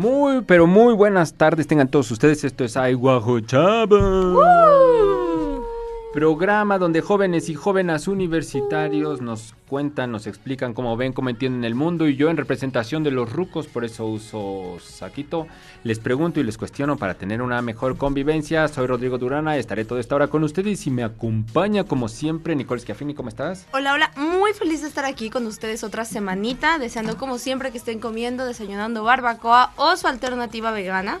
Muy, pero muy buenas tardes tengan todos ustedes. Esto es Ay Guajo Chavos. Programa donde jóvenes y jóvenes universitarios nos cuentan, nos explican cómo ven, cómo entienden el mundo y yo en representación de los rucos, por eso uso saquito, les pregunto y les cuestiono para tener una mejor convivencia. Soy Rodrigo Durana, estaré toda esta hora con ustedes y me acompaña como siempre Nicole Schiaffini, ¿cómo estás? Hola, hola, muy feliz de estar aquí con ustedes otra semanita, deseando como siempre que estén comiendo, desayunando barbacoa o su alternativa vegana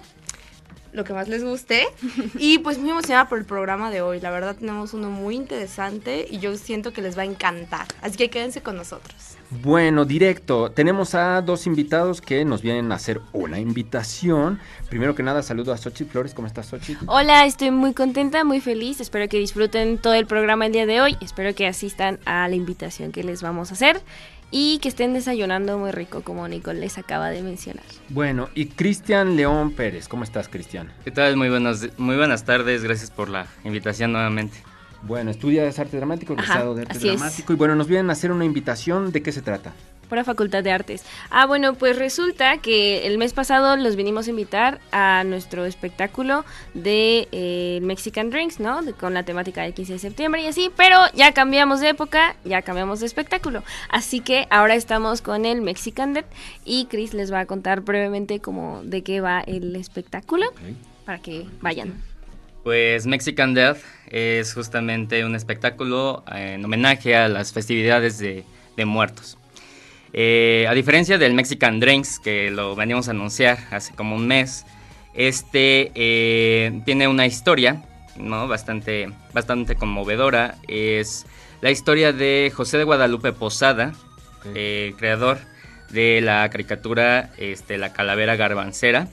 lo que más les guste. Y pues muy emocionada por el programa de hoy. La verdad tenemos uno muy interesante y yo siento que les va a encantar. Así que quédense con nosotros. Bueno, directo. Tenemos a dos invitados que nos vienen a hacer una invitación. Primero que nada, saludo a Sochi Flores. ¿Cómo estás, Sochi? Hola, estoy muy contenta, muy feliz. Espero que disfruten todo el programa el día de hoy. Espero que asistan a la invitación que les vamos a hacer y que estén desayunando muy rico, como Nicole les acaba de mencionar. Bueno, y Cristian León Pérez, ¿cómo estás, Cristian? ¿Qué tal? Muy buenas, muy buenas tardes, gracias por la invitación nuevamente. Bueno, estudias arte dramático, egresado de arte dramático, y bueno, nos vienen a hacer una invitación, ¿de qué se trata? Para Facultad de Artes. Ah, bueno, pues resulta que el mes pasado los vinimos a invitar a nuestro espectáculo de eh, Mexican Drinks, ¿no? con la temática del 15 de septiembre y así, pero ya cambiamos de época, ya cambiamos de espectáculo. Así que ahora estamos con el Mexican Dead y Chris les va a contar brevemente cómo de qué va el espectáculo para que vayan. Pues Mexican Death es justamente un espectáculo en homenaje a las festividades de muertos. Eh, a diferencia del Mexican Drinks, que lo venimos a anunciar hace como un mes, este eh, tiene una historia ¿no? bastante, bastante conmovedora. Es la historia de José de Guadalupe Posada, eh, creador de la caricatura este, La Calavera Garbancera,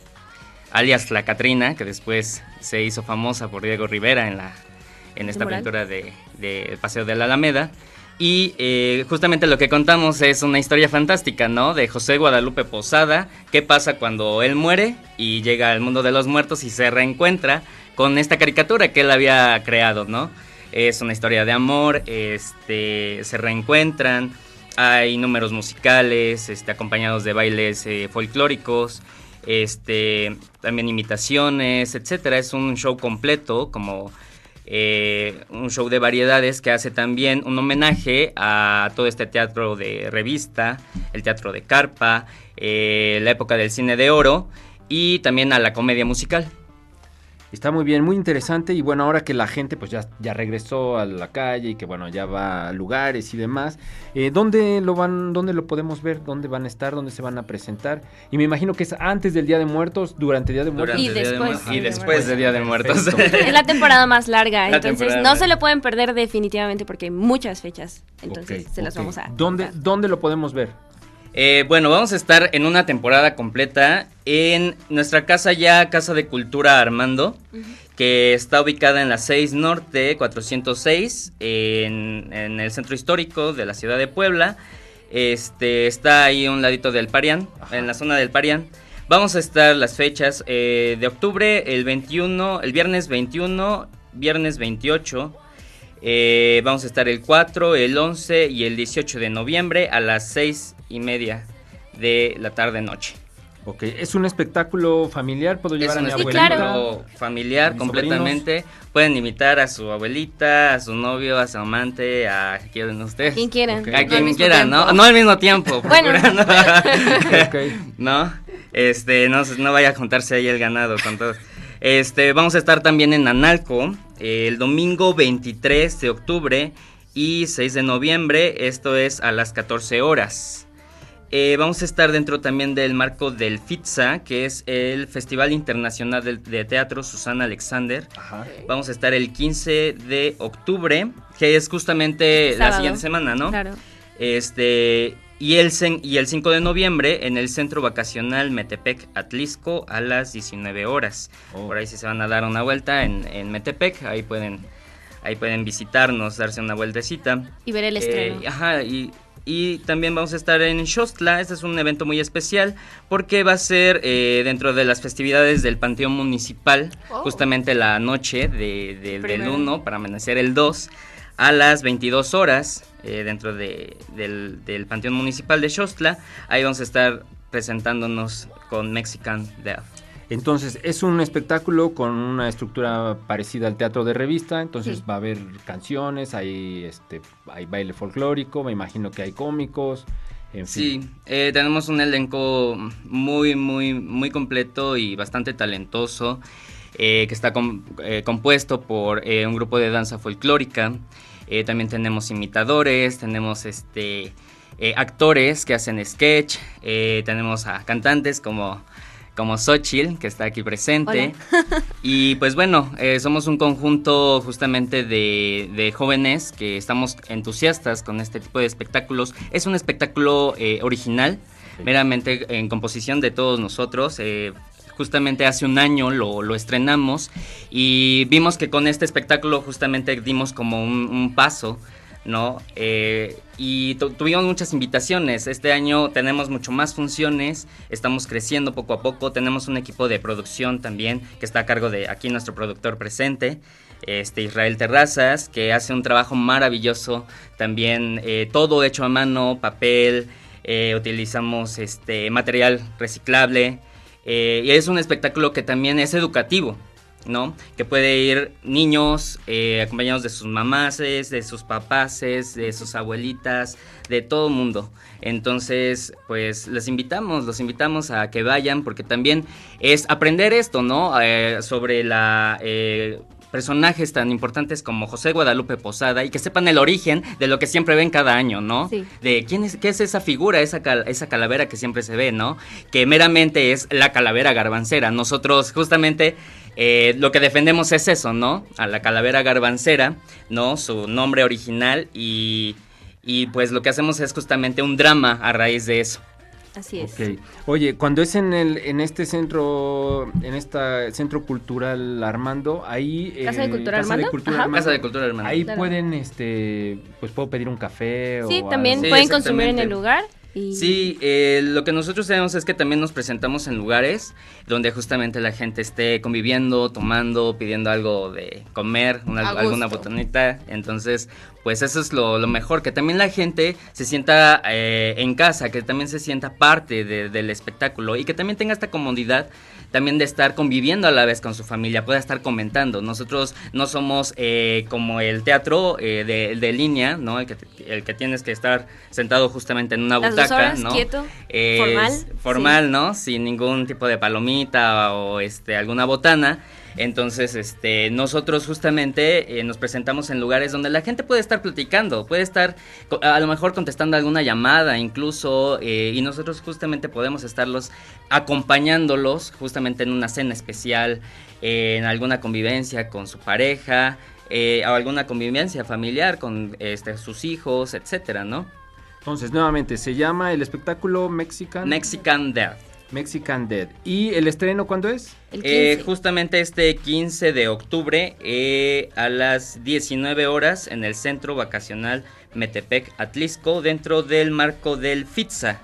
alias La Catrina, que después se hizo famosa por Diego Rivera en, la, en esta pintura de, de Paseo de la Alameda. Y eh, justamente lo que contamos es una historia fantástica, ¿no? De José Guadalupe Posada, qué pasa cuando él muere y llega al mundo de los muertos y se reencuentra con esta caricatura que él había creado, ¿no? Es una historia de amor, este, se reencuentran, hay números musicales, este, acompañados de bailes eh, folclóricos, este, también imitaciones, etcétera. Es un show completo, como eh, un show de variedades que hace también un homenaje a todo este teatro de revista, el teatro de carpa, eh, la época del cine de oro y también a la comedia musical. Está muy bien, muy interesante y bueno, ahora que la gente pues ya, ya regresó a la calle y que bueno, ya va a lugares y demás, eh, ¿dónde lo van, dónde lo podemos ver? ¿Dónde van a estar? ¿Dónde se van a presentar? Y me imagino que es antes del Día de Muertos, durante el Día de Muertos. Y después, y después del Día de Muertos. Es la temporada más larga, entonces no se lo pueden perder definitivamente porque hay muchas fechas, entonces se las vamos a... ¿Dónde, ¿Dónde lo podemos ver? Eh, bueno, vamos a estar en una temporada completa en nuestra casa ya, Casa de Cultura Armando, que está ubicada en la 6 Norte 406, en, el centro histórico de la ciudad de Puebla. Este, está ahí un ladito del Parián, en la zona del Parián. Vamos a estar las fechas eh, de octubre, el 21, el viernes 21, viernes 28. Eh, vamos a estar el 4, el 11 y el 18 de noviembre a las 6 y media de la tarde-noche. Ok, ¿es un espectáculo familiar? ¿Puedo llevar a mi abuelita? Claro. familiar completamente. Pueden invitar a su abuelita, a su novio, a su amante, a quien ustedes. Quien quieran. A quien quieran, ¿no? No al mismo tiempo. bueno. ¿No? Este, no, no vaya a juntarse ahí el ganado con todos. Este, vamos a estar también en Analco el domingo 23 de octubre y 6 de noviembre, esto es a las 14 horas. Eh, vamos a estar dentro también del marco del FITSA, que es el Festival Internacional de, Teatro Susana Alexander. Vamos a estar el 15 de octubre, que es justamente la siguiente semana, ¿no? Claro. Este, Y el, y el 5 de noviembre en el Centro Vacacional Metepec Atlisco a las 19 horas. Oh. Por ahí si se van a dar una vuelta en, Metepec, ahí pueden, ahí pueden visitarnos, darse una vueltecita. Y ver el estreno. Eh, ajá, y, también vamos a estar en Xostla. Este es un evento muy especial porque va a ser eh, dentro de las festividades del Panteón Municipal, oh. justamente la noche de, del 1 para amanecer el 2 a las 22 horas eh, dentro de, del, Panteón Municipal de Xostla. Ahí vamos a estar presentándonos con Mexican Death. Entonces, es un espectáculo con una estructura parecida al teatro de revista, entonces va a haber canciones, hay, este, hay baile folclórico, me imagino que hay cómicos. En fin. Sí, eh, tenemos un elenco muy, muy, muy completo y bastante talentoso, eh, que está compuesto por un grupo de danza folclórica, eh, también tenemos imitadores, tenemos este, eh, actores que hacen sketch, eh, tenemos a cantantes como, como Xochitl, que está aquí presente. y pues bueno, somos un conjunto justamente de, jóvenes que estamos entusiastas con este tipo de espectáculos. Es un espectáculo original, meramente en composición de todos nosotros justamente hace un año lo, estrenamos y vimos que con este espectáculo justamente dimos como un, paso. ¿No? Eh, y tuvimos muchas invitaciones. Este año tenemos mucho más funciones, estamos creciendo poco a poco, tenemos un equipo de producción también que está a cargo de aquí nuestro productor presente, este Israel Terrazas, que hace un trabajo maravilloso, también eh, todo hecho a mano, papel, eh, utilizamos este material reciclable. Eh, y es un espectáculo que también es educativo, ¿no? Que puede ir niños eh, acompañados de sus mamases, de sus papaces, de sus abuelitas, de todo mundo. Entonces, pues les invitamos, los invitamos a que vayan porque también es aprender esto, ¿no? Eh, sobre la personajes tan importantes como José Guadalupe Posada y que sepan el origen de lo que siempre ven cada año, ¿no? Sí. De quién es, qué es esa figura, esa, esa calavera que siempre se ve, ¿no? Que meramente es la calavera garbancera. Nosotros justamente eh, lo que defendemos es eso, ¿no? A la calavera garbancera, ¿no? Su nombre original y, y pues lo que hacemos es justamente un drama a raíz de eso. Así es. Oye, cuando es en el en este centro en este centro cultural Armando, ahí Casa de Cultura Armando, Casa de Cultura Armando. Ahí pueden este pues puedo pedir un café Sí, también pueden consumir en el lugar. Sí, eh, lo que nosotros tenemos es que también nos presentamos en lugares donde justamente la gente esté conviviendo, tomando, pidiendo algo de comer, alguna botanita. Entonces, pues eso es lo, mejor, que también la gente se sienta eh, en casa, que también se sienta parte del espectáculo y que también tenga esta comodidad también de estar conviviendo a la vez con su familia, pueda estar comentando. Nosotros no somos eh, como el teatro eh, de, línea, ¿no? El que, el que, tienes que estar sentado justamente en una butaca, ¿no? Quieto, formal. Formal, ¿no? Sin ningún tipo de palomita o este alguna botana. Entonces, este, nosotros justamente eh, nos presentamos en lugares donde la gente puede estar platicando, puede estar a lo mejor contestando alguna llamada incluso, eh, y nosotros justamente podemos estarlos acompañándolos justamente en una cena especial, en alguna convivencia con su pareja, eh, o alguna convivencia familiar con este, sus hijos, etcétera, ¿no? Entonces, nuevamente, se llama el espectáculo Mexican... Mexican Death. Mexican Dead. ¿Y el estreno cuándo es? Eh, justamente este 15 de octubre eh, a las 19 horas en el Centro Vacacional Metepec Atlisco dentro del marco del FITSA,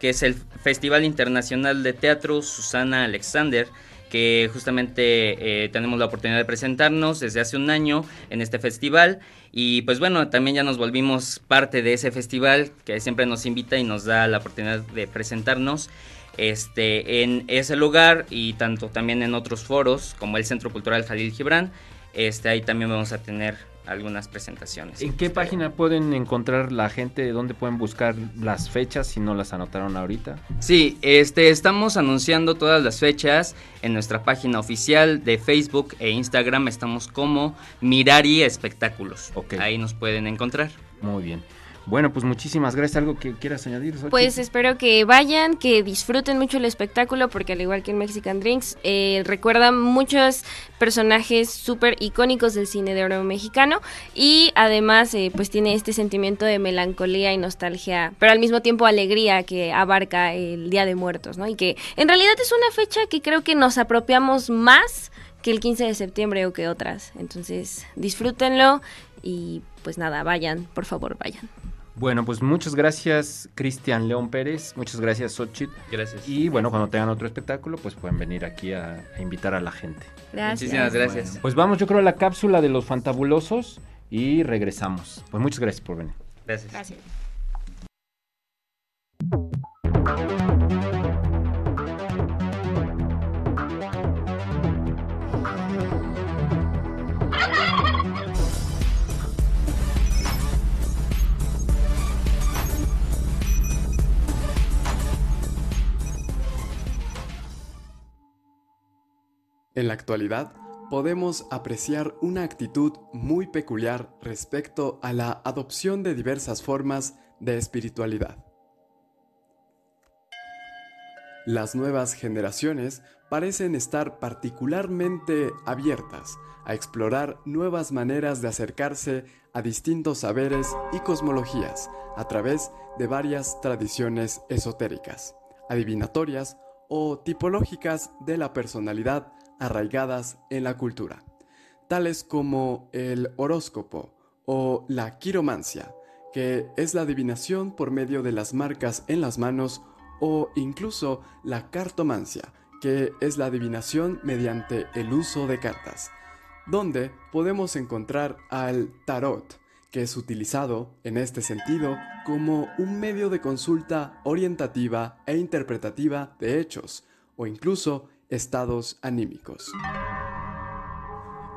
que es el Festival Internacional de Teatro Susana Alexander que justamente eh, tenemos la oportunidad de presentarnos desde hace un año en este festival y pues bueno, también ya nos volvimos parte de ese festival que siempre nos invita y nos da la oportunidad de presentarnos este, en ese lugar y tanto también en otros foros como el Centro Cultural Jalil Gibran. Este, ahí también vamos a tener algunas presentaciones. ¿En qué página pueden encontrar la gente? ¿Dónde pueden buscar las fechas si no las anotaron ahorita? Sí, este, estamos anunciando todas las fechas en nuestra página oficial de Facebook e Instagram. Estamos como Mirari Espectáculos. Ahí nos pueden encontrar. Muy bien. Bueno, pues muchísimas gracias. ¿Algo que quieras añadir? Pues espero que vayan, que disfruten mucho el espectáculo, porque al igual que en Mexican Drinks, eh, recuerda muchos personajes súper icónicos del cine de oro mexicano y además eh, pues tiene este sentimiento de melancolía y nostalgia, pero al mismo tiempo alegría que abarca el Día de Muertos, ¿no? Y que en realidad es una fecha que creo que nos apropiamos más que el 15 de septiembre o que otras. Entonces disfrútenlo y pues nada, vayan, por favor, vayan. Bueno, pues muchas gracias Cristian León Pérez, muchas gracias Xochitl. Gracias. Y bueno, cuando tengan otro espectáculo, pues pueden venir aquí a, invitar a la gente. Gracias. Muchísimas gracias. pues vamos, yo creo, a la cápsula de los fantabulosos y regresamos. Pues muchas gracias por venir. Gracias. Gracias. En la actualidad, podemos apreciar una actitud muy peculiar respecto a la adopción de diversas formas de espiritualidad. Las nuevas generaciones parecen estar particularmente abiertas a explorar nuevas maneras de acercarse a distintos saberes y cosmologías a través de varias tradiciones esotéricas, adivinatorias o tipológicas de la personalidad arraigadas en la cultura, tales como el horóscopo o la quiromancia, que es la adivinación por medio de las marcas en las manos, o incluso la cartomancia, que es la adivinación mediante el uso de cartas, donde podemos encontrar al tarot, que es utilizado en este sentido como un medio de consulta orientativa e interpretativa de hechos, o incluso estados anímicos.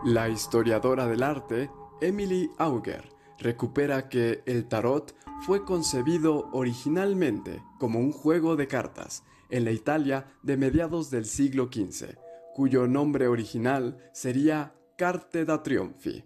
La historiadora del arte, Emily Auger, recupera que el tarot fue concebido originalmente como un juego de cartas en la Italia de mediados del siglo XV, cuyo nombre original sería Carte da Trionfi.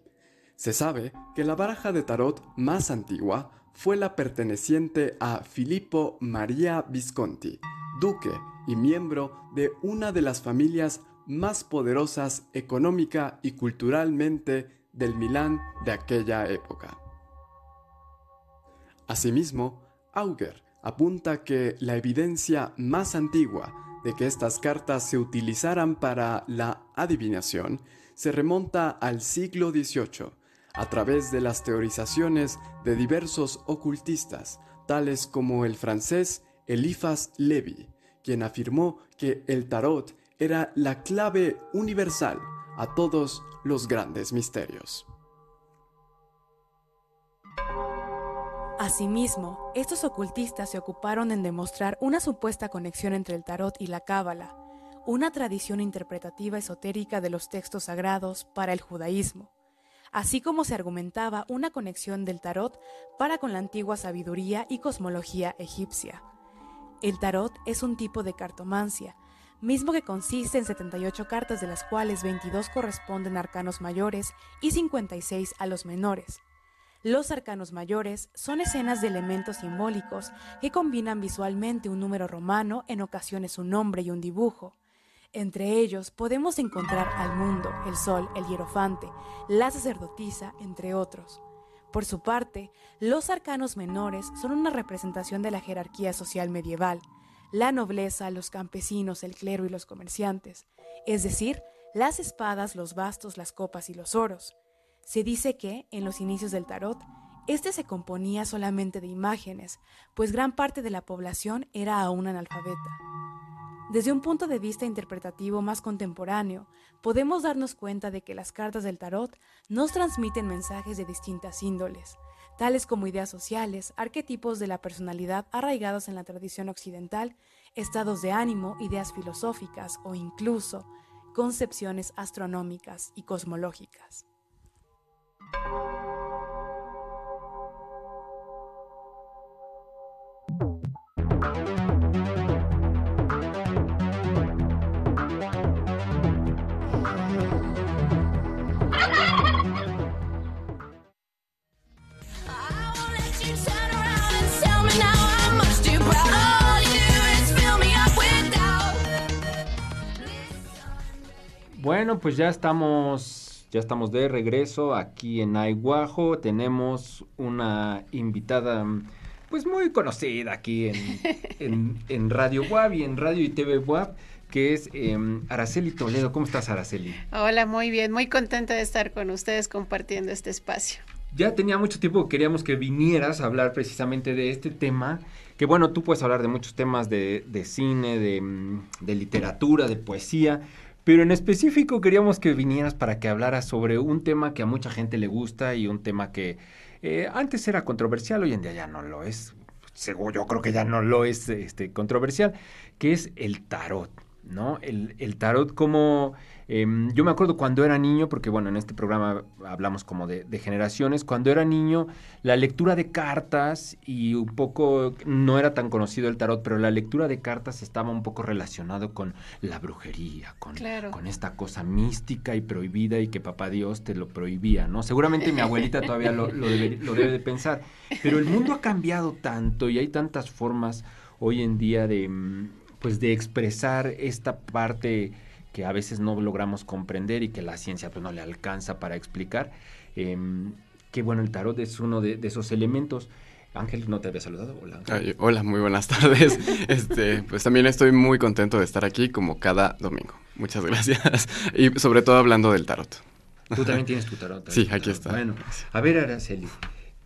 Se sabe que la baraja de tarot más antigua fue la perteneciente a Filippo Maria Visconti, duque y miembro de una de las familias más poderosas económica y culturalmente del Milán de aquella época. Asimismo, Auger apunta que la evidencia más antigua de que estas cartas se utilizaran para la adivinación se remonta al siglo XVIII, a través de las teorizaciones de diversos ocultistas, tales como el francés Eliphas Levi, quien afirmó que el tarot era la clave universal a todos los grandes misterios. Asimismo, estos ocultistas se ocuparon en demostrar una supuesta conexión entre el tarot y la cábala, una tradición interpretativa esotérica de los textos sagrados para el judaísmo, así como se argumentaba una conexión del tarot para con la antigua sabiduría y cosmología egipcia. El tarot es un tipo de cartomancia, mismo que consiste en 78 cartas de las cuales 22 corresponden a arcanos mayores y 56 a los menores. Los arcanos mayores son escenas de elementos simbólicos que combinan visualmente un número romano, en ocasiones un nombre y un dibujo. Entre ellos podemos encontrar al mundo, el sol, el hierofante, la sacerdotisa, entre otros. Por su parte, los arcanos menores son una representación de la jerarquía social medieval, la nobleza, los campesinos, el clero y los comerciantes, es decir, las espadas, los bastos, las copas y los oros. Se dice que, en los inicios del tarot, este se componía solamente de imágenes, pues gran parte de la población era aún analfabeta. Desde un punto de vista interpretativo más contemporáneo, podemos darnos cuenta de que las cartas del tarot nos transmiten mensajes de distintas índoles, tales como ideas sociales, arquetipos de la personalidad arraigados en la tradición occidental, estados de ánimo, ideas filosóficas o incluso concepciones astronómicas y cosmológicas. Bueno, pues ya estamos, ya estamos de regreso aquí en Aiguajo. Tenemos una invitada, pues muy conocida aquí en, en, Radio WAP y en Radio y TV WAP que es em, Araceli Toledo. ¿Cómo estás, Araceli? Hola, muy bien, muy contenta de estar con ustedes compartiendo este espacio. Ya tenía mucho tiempo que queríamos que vinieras a hablar precisamente de este tema, que bueno, tú puedes hablar de muchos temas de, de cine, de, mm, de literatura, de poesía, pero en específico queríamos que vinieras para que hablaras sobre un tema que a mucha gente le gusta y un tema que eh, antes era controversial, hoy en día ya no lo es. Seguro, yo creo que ya no lo es este, controversial, que es el tarot. ¿no? El, el tarot como... Em, yo me acuerdo cuando era niño, porque bueno, en este programa hablamos como de, generaciones, cuando era niño, la lectura de cartas y un poco, no era tan conocido el tarot, pero la lectura de cartas estaba un poco relacionado con la brujería, con, con esta cosa mística y prohibida y que papá Dios te lo prohibía, ¿no? Seguramente mi abuelita todavía lo, lo, debe, lo debe de pensar, pero el mundo ha cambiado tanto y hay tantas formas hoy en día de mm, pues de expresar esta parte que a veces no logramos comprender y que la ciencia pues no le alcanza para explicar. Eh, que bueno, el tarot es uno de, esos elementos. Ángel, ¿no te había saludado? Hola. hola, muy buenas tardes. este, pues también estoy muy contento de estar aquí como cada domingo. Muchas gracias. Y sobre todo hablando del tarot. Tú también tienes tu tarot. Sí, aquí está. Bueno, a ver, Araceli,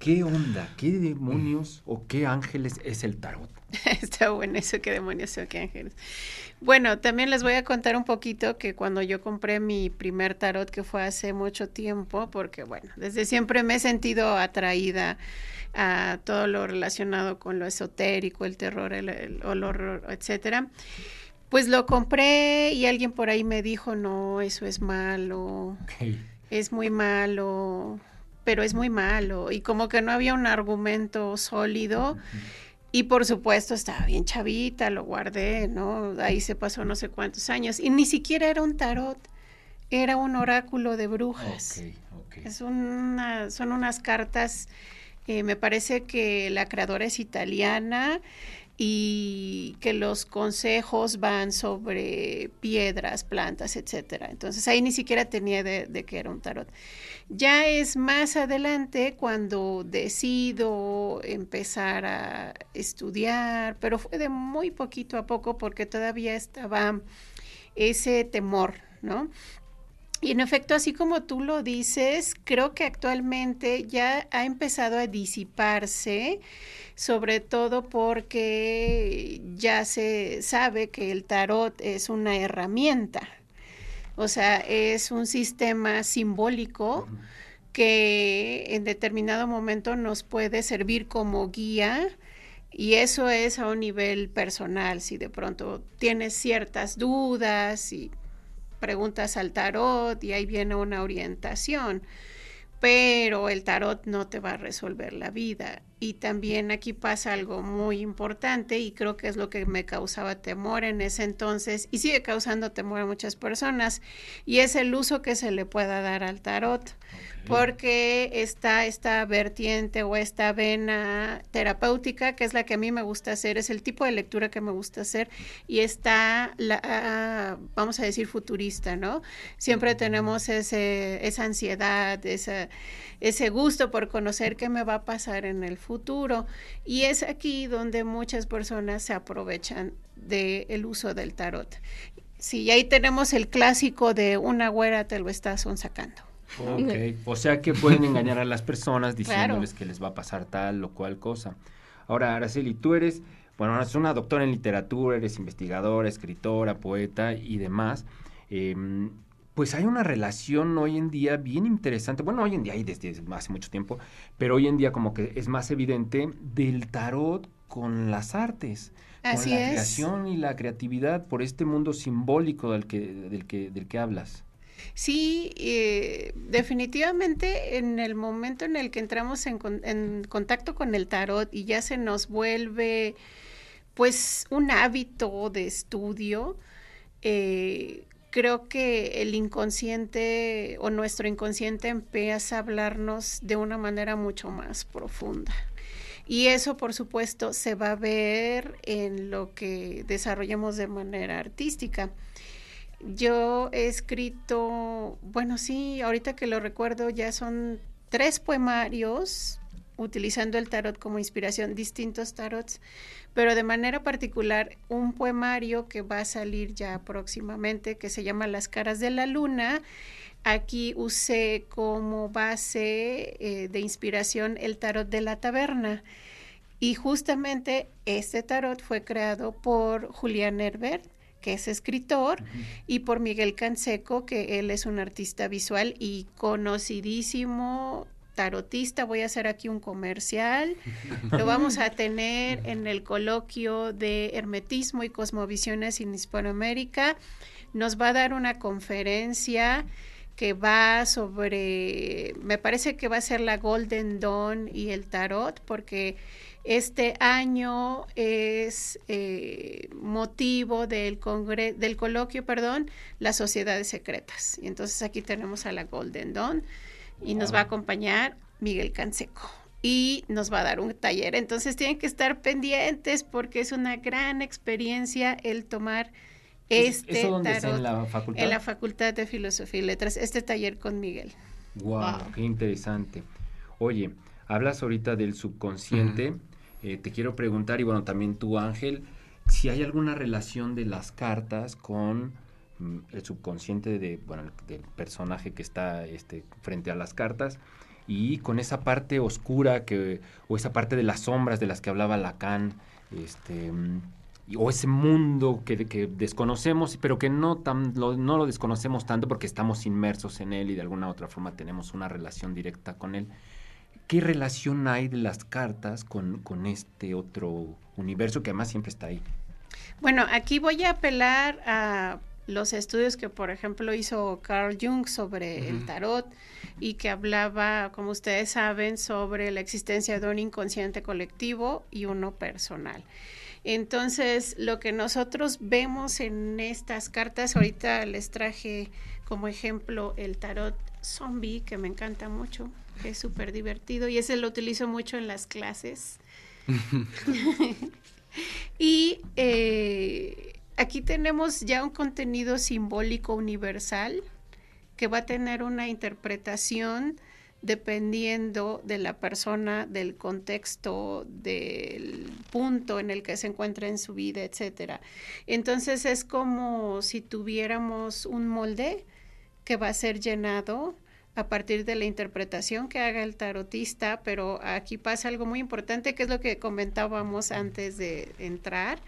¿qué onda? ¿Qué demonios o qué ángeles es el tarot? Está bueno eso, qué demonios o qué ángeles. Bueno, también les voy a contar un poquito que cuando yo compré mi primer tarot, que fue hace mucho tiempo, porque bueno, desde siempre me he sentido atraída a todo lo relacionado con lo esotérico, el terror, el, horror, etcétera. Pues lo compré y alguien por ahí me dijo, no, eso es malo, es muy malo, pero es muy malo. Y como que no había un argumento sólido. Y por supuesto estaba bien chavita, lo guardé, ¿no? Ahí se pasó no sé cuántos años. Y ni siquiera era un tarot, era un oráculo de brujas. Es una, son unas cartas, eh, me parece que la creadora es italiana y que los consejos van sobre piedras, plantas, etcétera. Entonces ahí ni siquiera tenía de, de que era un tarot. Ya es más adelante cuando decido empezar a estudiar, pero fue de muy poquito a poco porque todavía estaba ese temor, ¿no? Y en efecto, así como tú lo dices, creo que actualmente ya ha empezado a disiparse, sobre todo porque ya se sabe que el tarot es una herramienta, o sea, es un sistema simbólico que en determinado momento nos puede servir como guía y eso es a un nivel personal, si de pronto tienes ciertas dudas y preguntas al tarot y ahí viene una orientación pero el tarot no te va a resolver la vida. Y también aquí pasa algo muy importante y creo que es lo que me causaba temor en ese entonces y sigue causando temor a muchas personas y es el uso que se le pueda dar al tarot porque está esta vertiente o esta vena terapéutica, que es la que a mí me gusta hacer, es el tipo de lectura que me gusta hacer, y está, la, vamos a decir, futurista, ¿no? Siempre tenemos ese, esa ansiedad, esa, ese gusto por conocer qué me va a pasar en el futuro, y es aquí donde muchas personas se aprovechan del uso del tarot. Sí, ahí tenemos el clásico de una güera te lo estás sacando. Ok, o sea que pueden engañar a las personas diciéndoles que les va a pasar tal o cual cosa. Ahora, Araceli, tú eres, bueno, eres una doctora en literatura, eres investigadora, escritora, poeta y demás. Em, pues hay una relación hoy en día bien interesante. Bueno, hoy en día hay desde hace mucho tiempo, pero hoy en día como que es más evidente del tarot con las artes. Así con la creación y la creatividad por este mundo simbólico del que, del que, del que hablas. Sí, eh, definitivamente en el momento en el que entramos en, en, contacto con el tarot y ya se nos vuelve pues un hábito de estudio, eh, creo que el inconsciente o nuestro inconsciente empieza a hablarnos de una manera mucho más profunda. Y eso, por supuesto, se va a ver en lo que desarrollamos de manera artística. Yo he escrito, bueno, sí, ahorita que lo recuerdo, ya son tres poemarios utilizando el tarot como inspiración, distintos tarots, pero de manera particular un poemario que va a salir ya próximamente, que se llama Las caras de la luna. Aquí usé como base eh, de inspiración el tarot de la taberna. Y justamente este tarot fue creado por Julián Herbert, que es escritor, y por Miguel Canseco, que él es un artista visual y conocidísimo tarotista, voy a hacer aquí un comercial, lo vamos a tener en el coloquio de Hermetismo y Cosmovisiones en Hispanoamérica, nos va a dar una conferencia que va sobre, me parece que va a ser la Golden Dawn y el tarot, porque este año es eh, motivo del, del coloquio, perdón, las sociedades secretas. Y entonces aquí tenemos a la Golden Dawn y nos va a acompañar Miguel Canseco y nos va a dar un taller. Entonces tienen que estar pendientes porque es una gran experiencia el tomar este ¿Eso dónde en la facultad? En la Facultad de Filosofía y Letras, este taller con Miguel. Wow, qué interesante. Oye, hablas ahorita del subconsciente. Eh, te quiero preguntar, y bueno, también tú, Ángel, si hay alguna relación de las cartas con Mm, el subconsciente de, bueno, del personaje que está este, frente a las cartas y con esa parte oscura que, o esa parte de las sombras de las que hablaba Lacan, este, mm, o ese mundo que, desconocemos, pero que no, tan, lo, no lo desconocemos tanto porque estamos inmersos en él y de alguna otra forma tenemos una relación directa con él. ¿Qué relación hay de las cartas con, con este otro universo que además siempre está ahí? Bueno, aquí voy a apelar a los estudios que, por ejemplo, hizo Carl Jung sobre el tarot y que hablaba, como ustedes saben, sobre la existencia de un inconsciente colectivo y uno personal. Entonces, lo que nosotros vemos en estas cartas, ahorita les traje como ejemplo el tarot zombie, que me encanta mucho, es súper divertido y ese lo utilizo mucho en las clases. y eh, aquí tenemos ya un contenido simbólico universal que va a tener una interpretación dependiendo de la persona, del contexto, del punto en el que se encuentra en su vida, etcétera. Entonces es como si tuviéramos un molde que va a ser llenado a partir de la interpretación que haga el tarotista, pero aquí pasa algo muy importante que es lo que comentábamos antes de entrar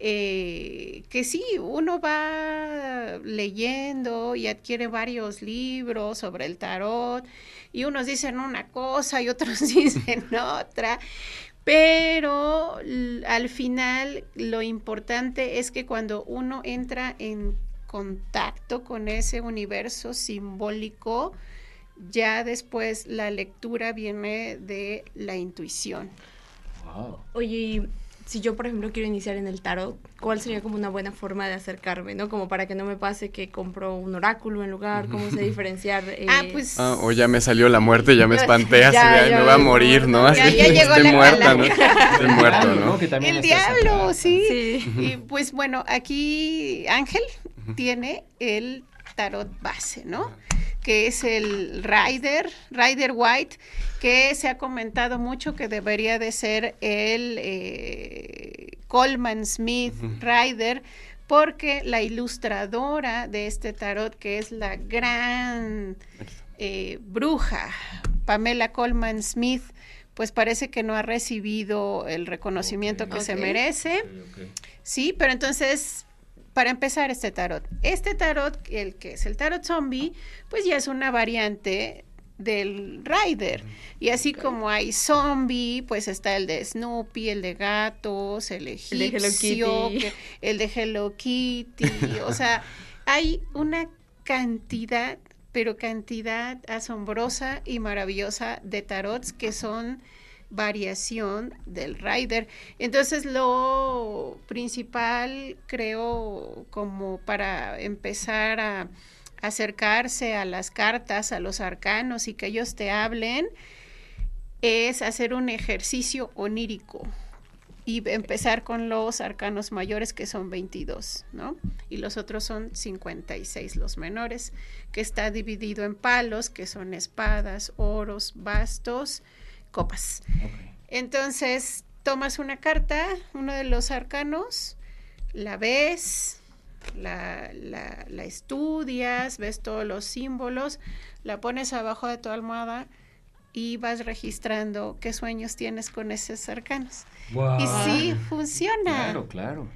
eh, que sí, uno va leyendo y adquiere varios libros sobre el tarot y unos dicen una cosa y otros dicen otra, pero al final lo importante es que cuando uno entra en contacto con ese universo simbólico, ya después la lectura viene de la intuición. Oye, si yo, por ejemplo, quiero iniciar en el tarot, ¿cuál sería como una buena forma de acercarme, no? Como para que no me pase que compro un oráculo en lugar, cómo sé diferenciar. ah, eh, pues. Ah, o ya me salió la muerte, ya me espanté, así ya, me va a morir, ¿no? Así, ya, ya llegó estoy muerta, ¿no? Estoy muerto, ¿no? el diablo, sí. sí. Y pues bueno, aquí Ángel tiene el tarot base, ¿no? Que es el Rider, Rider White, que se ha comentado mucho que debería de ser el eh, Coleman Smith Rider, porque la ilustradora de este tarot, que es la gran eh, bruja Pamela Coleman Smith, pues parece que no ha recibido el reconocimiento que se merece. Sí, pero entonces para empezar este tarot. Este tarot, el que es el tarot zombie, pues ya es una variante del Rider. Y así como hay zombie, pues está el de Snoopy, el de gatos, el egipcio, el de Hello Kitty. o sea, hay una cantidad, pero cantidad asombrosa y maravillosa de tarots que son variación del rider. Entonces lo principal creo como para empezar a acercarse a las cartas, a los arcanos y que ellos te hablen, es hacer un ejercicio onírico. y empezar con los arcanos mayores que son 22, ¿no? Y los otros son 56 los menores, que está dividido en palos, que son espadas, oros, bastos, copas. Entonces, tomas una carta, uno de los arcanos, la ves, la, la, la, estudias, ves todos los símbolos, la pones abajo de tu almohada y vas registrando qué sueños tienes con esos arcanos. Y sí funciona. Claro, claro.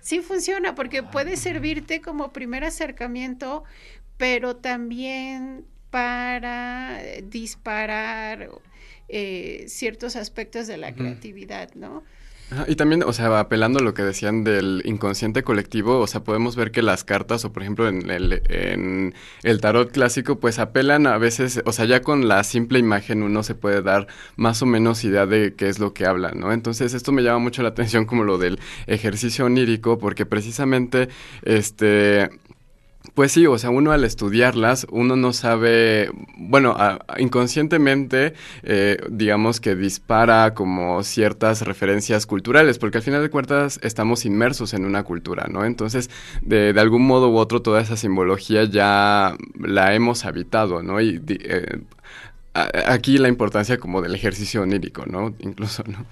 Sí funciona porque puede servirte como primer acercamiento, pero también para disparar eh, ciertos aspectos de la creatividad, ¿no? y también, o sea, apelando a lo que decían del inconsciente colectivo, o sea, podemos ver que las cartas, o por ejemplo en el, en el tarot clásico, pues apelan a veces, o sea, ya con la simple imagen uno se puede dar más o menos idea de qué es lo que hablan, ¿no? Entonces esto me llama mucho la atención como lo del ejercicio onírico, porque precisamente, este, pues sí, o sea, uno al estudiarlas, uno no sabe, bueno, inconscientemente, eh, digamos que dispara como ciertas referencias culturales, porque al final de cuentas estamos inmersos en una cultura, ¿no? Entonces, de, de algún modo u otro, toda esa simbología ya la hemos habitado, ¿no? Y eh, aquí la importancia como del ejercicio onírico, ¿no? Incluso, ¿no?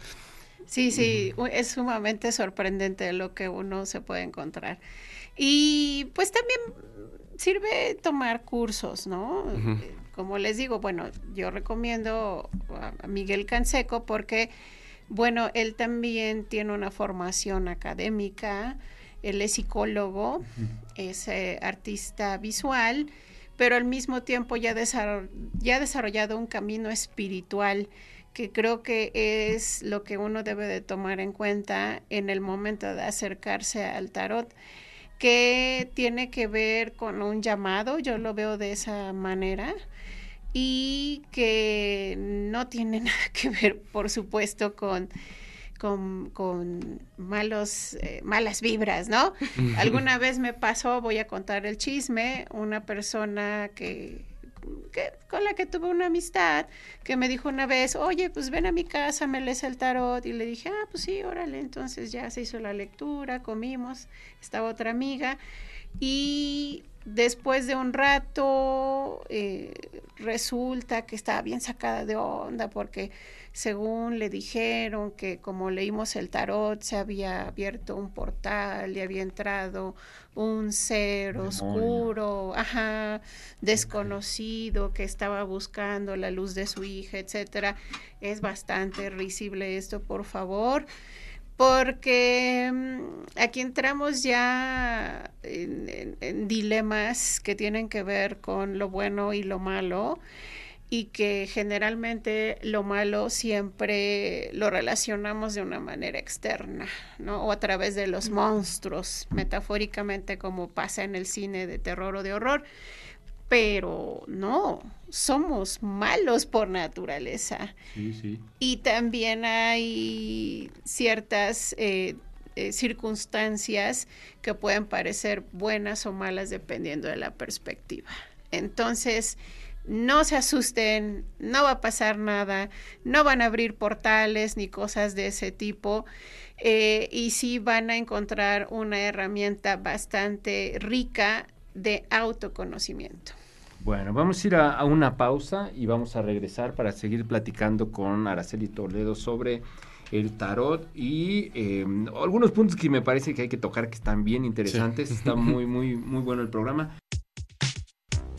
Sí, sí, es sumamente sorprendente lo que uno se puede encontrar. Y pues también sirve tomar cursos, ¿no? Como les digo, bueno, yo recomiendo a Miguel Canseco porque, bueno, él también tiene una formación académica, él es psicólogo, es eh, artista visual, pero al mismo tiempo ya, ya ha desarrollado un camino espiritual que creo que es lo que uno debe de tomar en cuenta en el momento de acercarse al tarot que tiene que ver con un llamado, yo lo veo de esa manera, y que no tiene nada que ver, por supuesto, con, con, malos, eh, malas vibras, ¿no? Alguna vez me pasó, voy a contar el chisme, una persona que con la que tuve una amistad, que me dijo una vez, oye, pues ven a mi casa, me lees el tarot, y le dije, ah, pues sí, órale, entonces ya se hizo la lectura, comimos, estaba otra amiga, y después de un rato eh, resulta que estaba bien sacada de onda porque según le dijeron que como leímos el tarot se había abierto un portal y había entrado un ser oscuro, ajá, desconocido que estaba buscando la luz de su hija, etcétera. Es bastante risible esto, por favor porque mm, aquí entramos ya en, dilemas que tienen que ver con lo bueno y lo malo y que generalmente lo malo siempre lo relacionamos de una manera externa, ¿no? O a través de los monstruos, metafóricamente como pasa en el cine de terror o de horror, pero no, somos malos por naturaleza. Sí, sí. Y también hay ciertas eh, eh, circunstancias que pueden parecer buenas o malas dependiendo de la perspectiva. Entonces, no se asusten, no va a pasar nada, no van a abrir portales ni cosas de ese tipo. Eh, y sí van a encontrar una herramienta bastante rica de autoconocimiento. Bueno, vamos a ir a, una pausa y vamos a regresar para seguir platicando con Araceli Toledo sobre el tarot y eh, algunos puntos que me parece que hay que tocar que están bien interesantes. Está muy, muy, muy bueno el programa.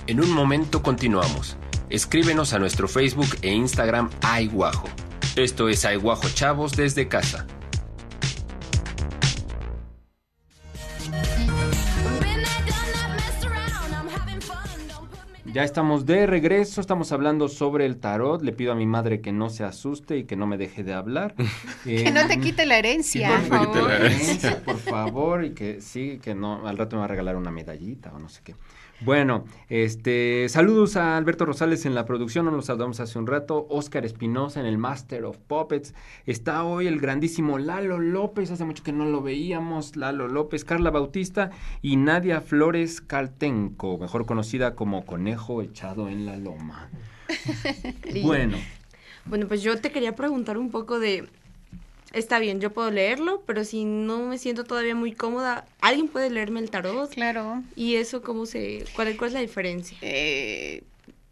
En un momento continuamos. Escríbenos a nuestro Facebook e Instagram Aiguajo. Esto es Aiguajo Chavos desde casa. Ya estamos de regreso, estamos hablando sobre el tarot. Le pido a mi madre que no se asuste y que no me deje de hablar. que no te quite la herencia. por favor. por favor, y que sí, que no, al rato me va a regalar una medallita o no sé qué. Bueno, este, saludos a Alberto Rosales en la producción, nos lo saludamos hace un rato, Oscar Espinosa en el Master of Puppets, está hoy el grandísimo Lalo López, hace mucho que no lo veíamos, Lalo López, Carla Bautista y Nadia Flores Caltenco, mejor conocida como Conejo echado en la loma. bueno. Bueno, pues yo te quería preguntar un poco de está bien, yo puedo leerlo, pero si no me siento todavía muy cómoda, ¿alguien puede leerme el tarot? Claro. ¿Y eso cómo se, cuál, cuál es la diferencia? Eh,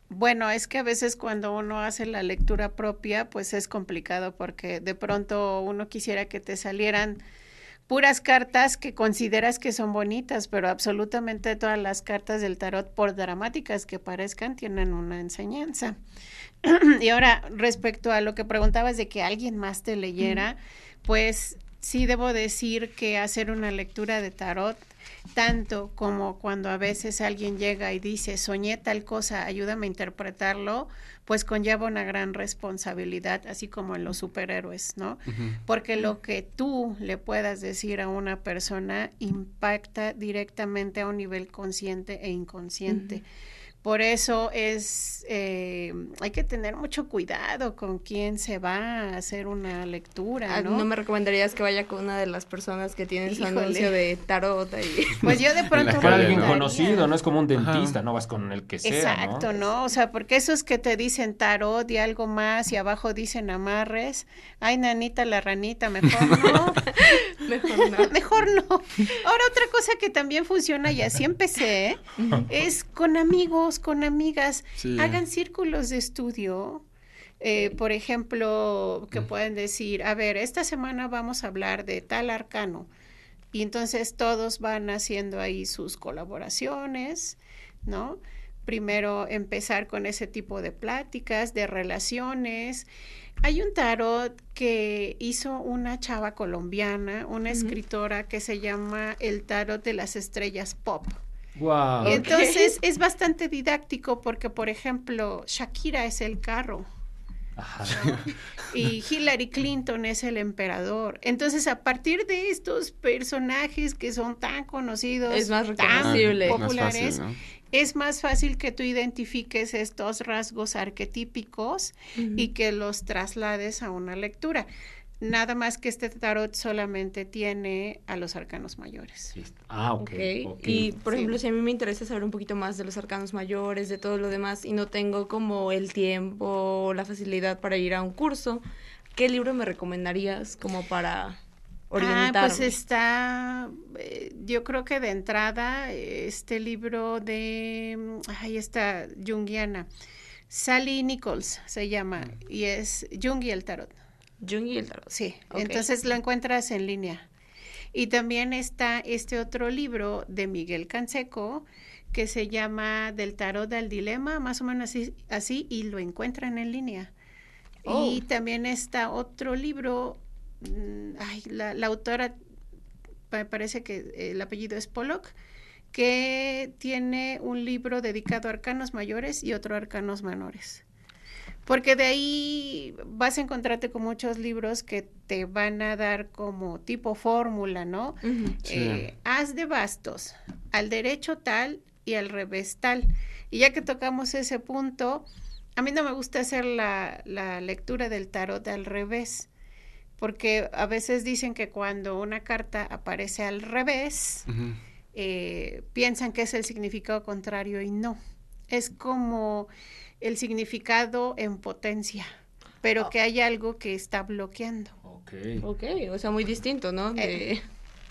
bueno, es que a veces cuando uno hace la lectura propia, pues es complicado porque de pronto uno quisiera que te salieran puras cartas que consideras que son bonitas, pero absolutamente todas las cartas del tarot, por dramáticas que parezcan, tienen una enseñanza. y ahora, respecto a lo que preguntabas de que alguien más te leyera, pues sí debo decir que hacer una lectura de tarot tanto como cuando a veces alguien llega y dice, soñé tal cosa, ayúdame a interpretarlo, pues conlleva una gran responsabilidad, así como en los superhéroes, ¿no? Porque lo que tú le puedas decir a una persona impacta directamente a un nivel consciente e inconsciente. Por eso es, eh, hay que tener mucho cuidado con quién se va a hacer una lectura, Ah, ¿no? ¿No me recomendarías que vaya con una de las personas que tienen su anuncio de tarot ahí? Pues yo de pronto... Con alguien conocido, no es como un dentista, Ajá. no vas con el que sea, Exacto, ¿no? O sea, porque esos que te dicen tarot y algo más y abajo dicen amarres, ay, nanita la ranita, mejor no, Mejor no. mejor no. Ahora otra cosa que también funciona y así empecé, ¿eh? es con amigos, con amigas, Sí. hagan círculos de estudio. Eh, por ejemplo, que pueden decir, a ver, esta semana vamos a hablar de tal arcano. Y entonces todos van haciendo ahí sus colaboraciones, ¿no? Primero empezar con ese tipo de pláticas, de relaciones. Hay un tarot que hizo una chava colombiana, una escritora que se llama El Tarot de las Estrellas Pop. Wow. Entonces es bastante didáctico porque, por ejemplo, Shakira es el carro y Hillary Clinton es el emperador. Entonces, a partir de estos personajes que son tan conocidos, Es más tan. Más populares, fácil, ¿no? Es más fácil que tú identifiques estos rasgos arquetípicos y que los traslades a una lectura. Nada más que este tarot solamente tiene a los arcanos mayores. Ah, ok. Ok. ok. Y por Sí. ejemplo, si a mí me interesa saber un poquito más de los arcanos mayores, de todo lo demás, y no tengo como el tiempo o la facilidad para ir a un curso, ¿qué libro me recomendarías como para orientarme? Ah, pues está, eh, yo creo que de entrada, eh, este libro de, mm, ahí está, Jungiana, Sally Nichols se llama, y es Jung y el Tarot. Jung y el tarot. Sí, entonces lo encuentras en línea. Y también está este otro libro de Miguel Canseco que se llama Del tarot al dilema, más o menos así, así y lo encuentran en línea. Oh. Y también está otro libro, mm, ay, la, la autora, me parece que el apellido es Pollock, que tiene un libro dedicado a arcanos mayores y otro a arcanos menores. Porque de ahí vas a encontrarte con muchos libros que te van a dar como tipo fórmula, ¿no? Eh, haz de bastos, al derecho tal y al revés tal. Y ya que tocamos ese punto, a mí no me gusta hacer la, la lectura del tarot al revés, porque a veces dicen que cuando una carta aparece al revés, eh, piensan que es el significado contrario y no. Es como el significado en potencia, pero que hay algo que está bloqueando. Ok. Ok, o sea, muy distinto, ¿no? De- Eh,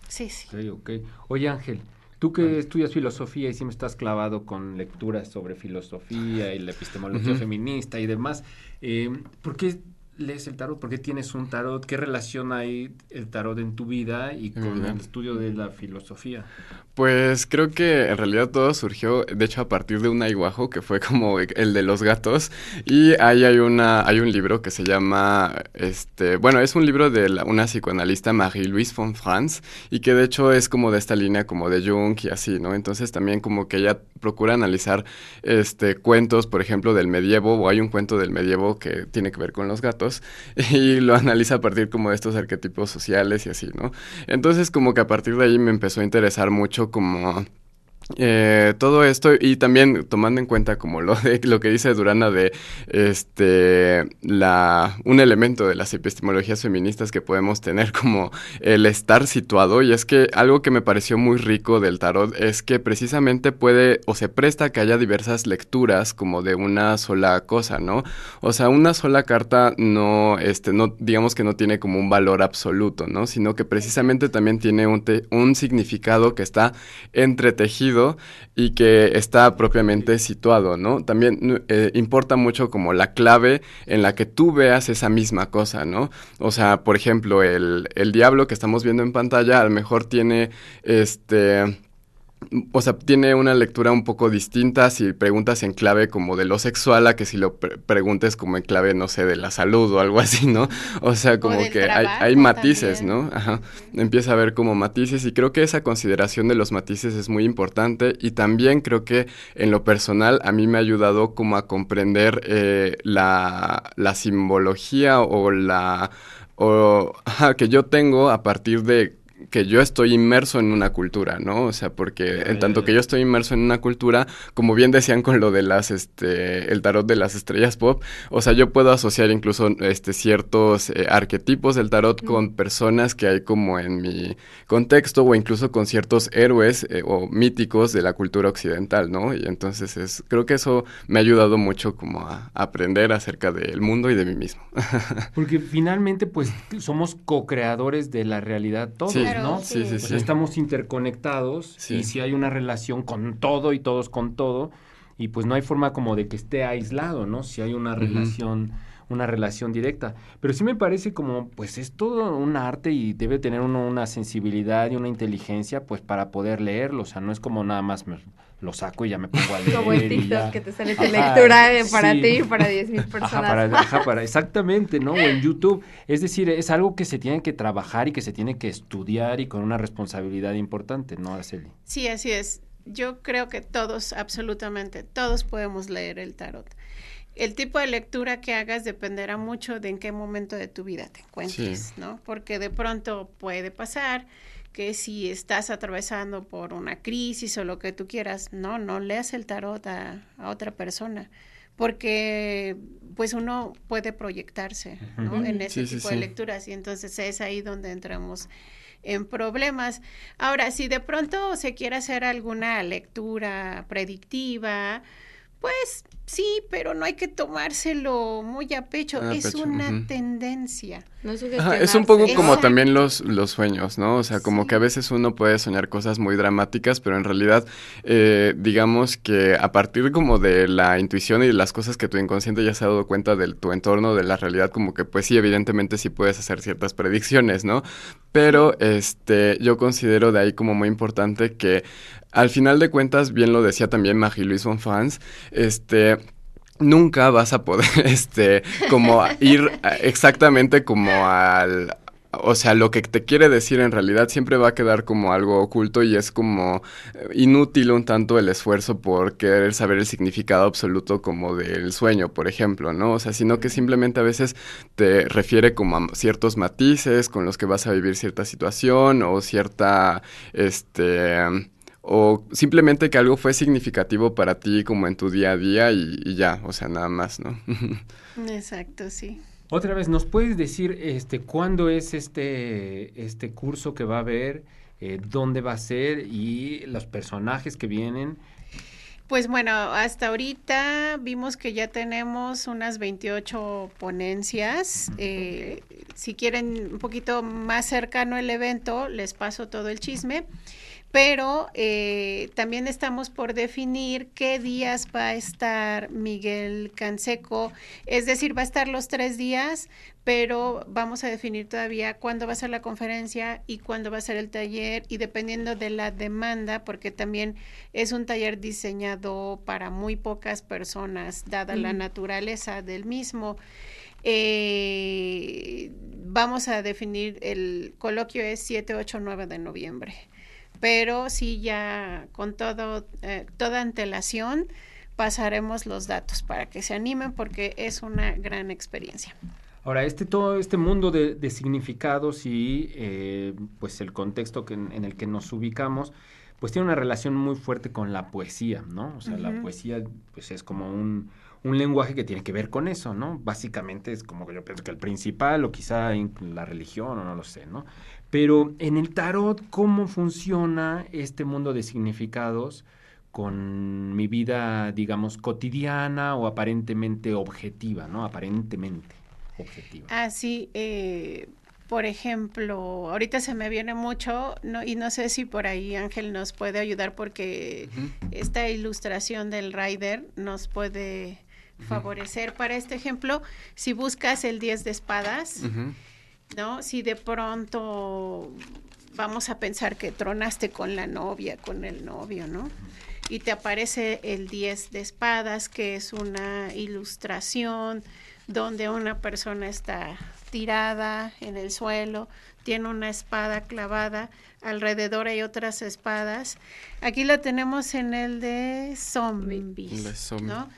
Sí, sí. Ok, ok. Oye, Ángel, tú que estudias filosofía y siempre estás clavado con lecturas sobre filosofía y la epistemología feminista y demás, eh, ¿por qué lees el tarot? ¿Por qué tienes un tarot? ¿Qué relación hay el tarot en tu vida y con el estudio de la filosofía? Pues creo que en realidad todo surgió, de hecho, a partir de un aiguajo que fue como el de los gatos. Y ahí hay una, hay un libro que se llama, este, bueno, es un libro de la- una psicoanalista Marie-Louise von Franz y que de hecho es como de esta línea como de Jung y así, ¿no? Entonces también como que ella procura analizar, este, cuentos, por ejemplo, del medievo o hay un cuento del medievo que tiene que ver con los gatos y lo analiza a partir como de estos arquetipos sociales y así, ¿no? Entonces como que a partir de ahí me empezó a interesar mucho como eh, todo esto y también tomando en cuenta como lo de lo que dice Durana de este la un elemento de las epistemologías feministas que podemos tener como el estar situado y es que algo que me pareció muy rico del tarot es que precisamente puede o se presta que haya diversas lecturas como de una sola cosa, ¿no? O sea, una sola carta no este no digamos que no tiene como un valor absoluto, ¿no? Sino que precisamente también tiene un, un significado que está entretejido y que está propiamente situado, ¿no? También eh, importa mucho como la clave en la que tú veas esa misma cosa, ¿no? O sea, por ejemplo, el, el diablo que estamos viendo en pantalla a lo mejor tiene este o sea, tiene una lectura un poco distinta si preguntas en clave como de lo sexual a que si lo preguntes como en clave, no sé, de la salud o algo así, ¿no? O sea, como que hay, hay, matices, ¿no? Ajá. Empieza a ver como matices y creo que esa consideración de los matices es muy importante y también creo que en lo personal a mí me ha ayudado como a comprender eh, la, la simbología o la... O, ajá, que yo tengo a partir de que yo estoy inmerso en una cultura, ¿no? O sea, porque en tanto que yo estoy inmerso en una cultura, como bien decían con lo de las, este, el tarot de las estrellas pop, o sea, yo puedo asociar incluso, este, ciertos eh, arquetipos del tarot con personas que hay como en mi contexto o incluso con ciertos héroes eh, o míticos de la cultura occidental, ¿no? Y entonces es, creo que eso me ha ayudado mucho como a, aprender acerca del mundo y de mí mismo. porque finalmente, pues, somos co-creadores de la realidad todos. ¿no? Sí, sí, sí. estamos interconectados y si hay una relación con todo y todos con todo y pues no hay forma como de que esté aislado, ¿no? Si hay una relación una relación directa. Pero sí me parece como, pues es todo un arte y debe tener uno una sensibilidad y una inteligencia, pues para poder leerlo. O sea, no es como nada más lo saco y ya me pongo a leer. Como el TikTok que te sale tu lectura para ti y para 10 mil personas. Ajá, para, exactamente, ¿no? O en YouTube. Es decir, es algo que se tiene que trabajar y que se tiene que estudiar y con una responsabilidad importante, ¿no, Araceli? Sí, así es. Yo creo que todos, absolutamente, todos podemos leer el tarot. El tipo de lectura que hagas dependerá mucho de en qué momento de tu vida te encuentres, ¿no? Porque de pronto puede pasar que si estás atravesando por una crisis o lo que tú quieras, no, no leas el tarot a, otra persona, porque pues uno puede proyectarse ¿no? en ese tipo de lecturas y entonces es ahí donde entramos en problemas. Ahora, si de pronto se quiere hacer alguna lectura predictiva, pues sí, pero no hay que tomárselo muy a pecho, es una tendencia. es un poco como también los, los sueños, ¿no? O sea, como que a veces uno puede soñar cosas muy dramáticas, pero en realidad, eh, digamos que a partir como de la intuición y de las cosas que tu inconsciente ya se ha dado cuenta de tu entorno, de la realidad, como que pues sí, evidentemente sí puedes hacer ciertas predicciones, ¿no? Pero este, yo considero de ahí como muy importante que al final de cuentas, bien lo decía también Maggie Luis Fans, este nunca vas a poder, este, como ir exactamente como al, o sea, lo que te quiere decir en realidad siempre va a quedar como algo oculto y es como eh, inútil un tanto el esfuerzo por querer saber el significado absoluto como del sueño, por ejemplo, ¿no? O sea, sino que simplemente a veces te refiere como a ciertos matices con los que vas a vivir cierta situación o cierta, este o simplemente que algo fue significativo para ti como en tu día a día y, ya, o sea, nada más, ¿no? Exacto, sí. Otra vez, ¿nos puedes decir este cuándo es este, este curso que va a haber, eh, dónde va a ser y los personajes que vienen? Pues bueno, hasta ahorita vimos que ya tenemos unas 28 ponencias. Eh, si quieren un poquito más cercano el evento, les paso todo el chisme pero eh, también estamos por definir qué días va a estar Miguel Canseco, es decir, va a estar los tres días, pero vamos a definir todavía cuándo va a ser la conferencia y cuándo va a ser el taller y dependiendo de la demanda, porque también es un taller diseñado para muy pocas personas, dada la naturaleza del mismo. Eh, vamos a definir, el coloquio es 7, 8, 9 de noviembre pero sí ya con todo, eh, toda antelación pasaremos los datos para que se animen porque es una gran experiencia. Ahora, este todo este mundo de, significados y eh, pues el contexto que, en, el que nos ubicamos, pues tiene una relación muy fuerte con la poesía, ¿no? O sea, la poesía pues es como un, un, lenguaje que tiene que ver con eso, ¿no? Básicamente es como que yo pienso que el principal o quizá la religión o no lo sé, ¿no? Pero en el tarot, ¿cómo funciona este mundo de significados? con mi vida, digamos, cotidiana o aparentemente objetiva, ¿no? Aparentemente objetiva. Ah, sí. Eh, por ejemplo, ahorita se me viene mucho, no, y no sé si por ahí Ángel nos puede ayudar porque esta ilustración del rider nos puede favorecer para este ejemplo. Si buscas el 10 de espadas, ¿no? Si de pronto vamos a pensar que tronaste con la novia, con el novio, ¿no? y te aparece el 10 de espadas, que es una ilustración donde una persona está tirada en el suelo, tiene una espada clavada, alrededor hay otras espadas. Aquí la tenemos en el de zombies, ¿no?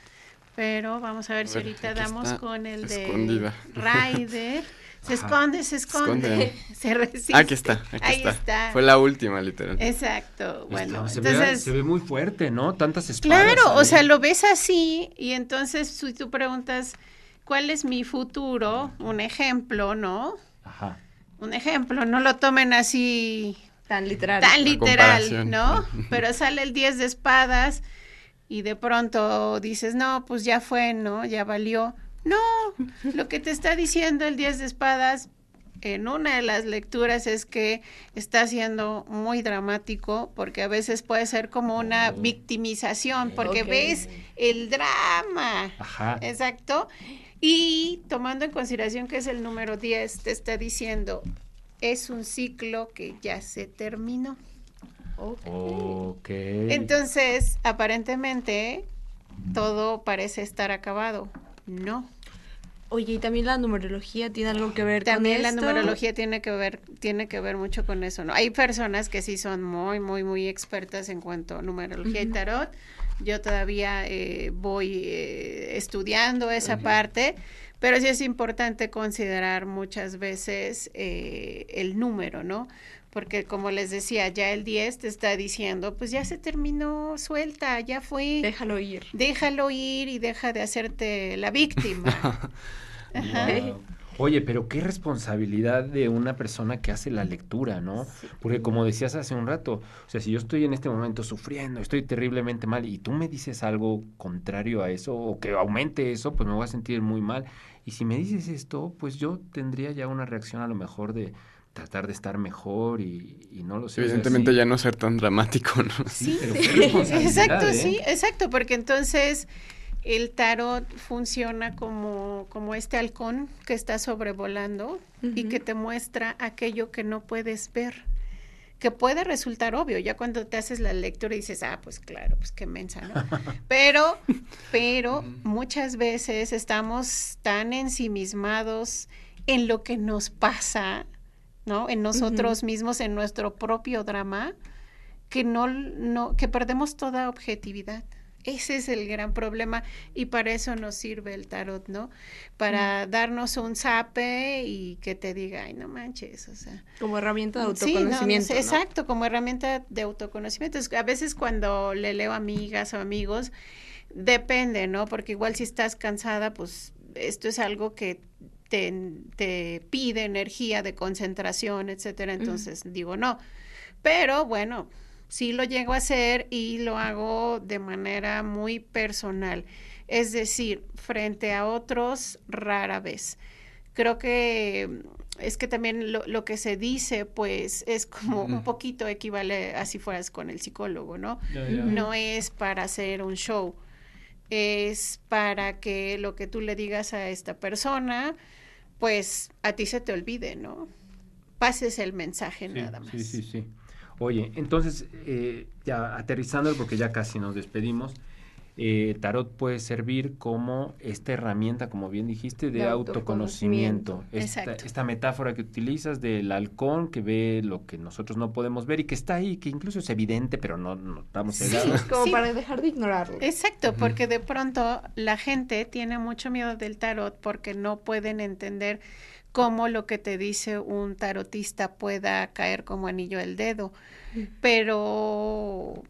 Pero vamos a ver si ahorita damos con el de Rider. Se esconde, se esconde, se resiste. Aquí está, aquí está. Fue la última, literal. Exacto, bueno. se, ve, se, ve, muy fuerte, ¿no? Tantas espadas. Claro, o sea, lo ves así y entonces si tú preguntas, ¿cuál es mi futuro? Un ejemplo, ¿no? Ajá. Un ejemplo, no lo tomen así... Tan literal. Tan literal, ¿no? Pero sale el 10 de espadas y de pronto dices, no, pues ya fue, ¿no? Ya valió no, lo que te está diciendo el 10 de espadas en una de las lecturas es que está siendo muy dramático porque a veces puede ser como una oh. victimización porque ves el drama. Ajá. Exacto. Y tomando en consideración que es el número 10, te está diciendo, es un ciclo que ya se terminó. ok. Entonces, aparentemente, todo parece estar acabado. No. Oye, y también la numerología tiene algo que ver también con También la numerología tiene que ver tiene que ver mucho con eso, ¿no? Hay personas que sí son muy muy muy expertas en cuanto a numerología y tarot. Yo todavía eh, voy eh, estudiando esa parte, pero sí es importante considerar muchas veces eh, el número, ¿no? Porque como les decía, ya el 10 te está diciendo, pues ya se terminó, suelta, ya fue. Déjalo ir. Déjalo ir y deja de hacerte la víctima. Oye, pero qué responsabilidad de una persona que hace la lectura, ¿no? Porque como decías hace un rato, o sea, si yo estoy en este momento sufriendo, estoy terriblemente mal y tú me dices algo contrario a eso o que aumente eso, pues me voy a sentir muy mal. Y si me dices esto, pues yo tendría ya una reacción a lo mejor de, tratar de estar mejor y, no lo sé. Evidentemente ya no ser tan dramático, ¿no? Sí, exacto, ¿eh? sí, exacto, porque entonces el tarot funciona como, como este halcón que está sobrevolando y que te muestra aquello que no puedes ver que puede resultar obvio, ya cuando te haces la lectura y dices, ah, pues claro, pues qué mensa, ¿no? Pero, pero muchas veces estamos tan ensimismados en lo que nos pasa ¿no? En nosotros mismos, en nuestro propio drama, que no, no, que perdemos toda objetividad. Ese es el gran problema y para eso nos sirve el tarot, ¿no? Para darnos un zape y que te diga, ay, no manches, o sea. Como herramienta de autoconocimiento. Exacto, como herramienta de autoconocimiento. a veces cuando le leo amigas o amigos, depende, ¿no? Porque igual si estás cansada, pues esto es algo que te, pide energía de concentración, etcétera, entonces digo no. Pero bueno, sí lo llego a hacer y lo hago de manera muy personal, es decir, frente a otros rara vez. Creo que es que también lo, que se dice, pues, es como un poquito equivale a si fueras con el psicólogo, ¿no? No es para hacer un show, es para que lo que tú le digas a esta persona, pues a ti se te olvide, ¿no? Pases el mensaje nada más. Sí, sí, sí. Oye, entonces, eh, ya aterrizando, porque ya casi nos despedimos, eh, tarot puede servir como esta herramienta, como bien dijiste, de, autoconocimiento. Esta, metáfora que utilizas del halcón que ve lo que nosotros no podemos ver y que está ahí, que incluso es evidente, pero no, no estamos cegados. como para dejar de ignorarlo. Exacto, porque de pronto la gente tiene mucho miedo del tarot porque no pueden entender cómo lo que te dice un tarotista pueda caer como anillo al dedo, pero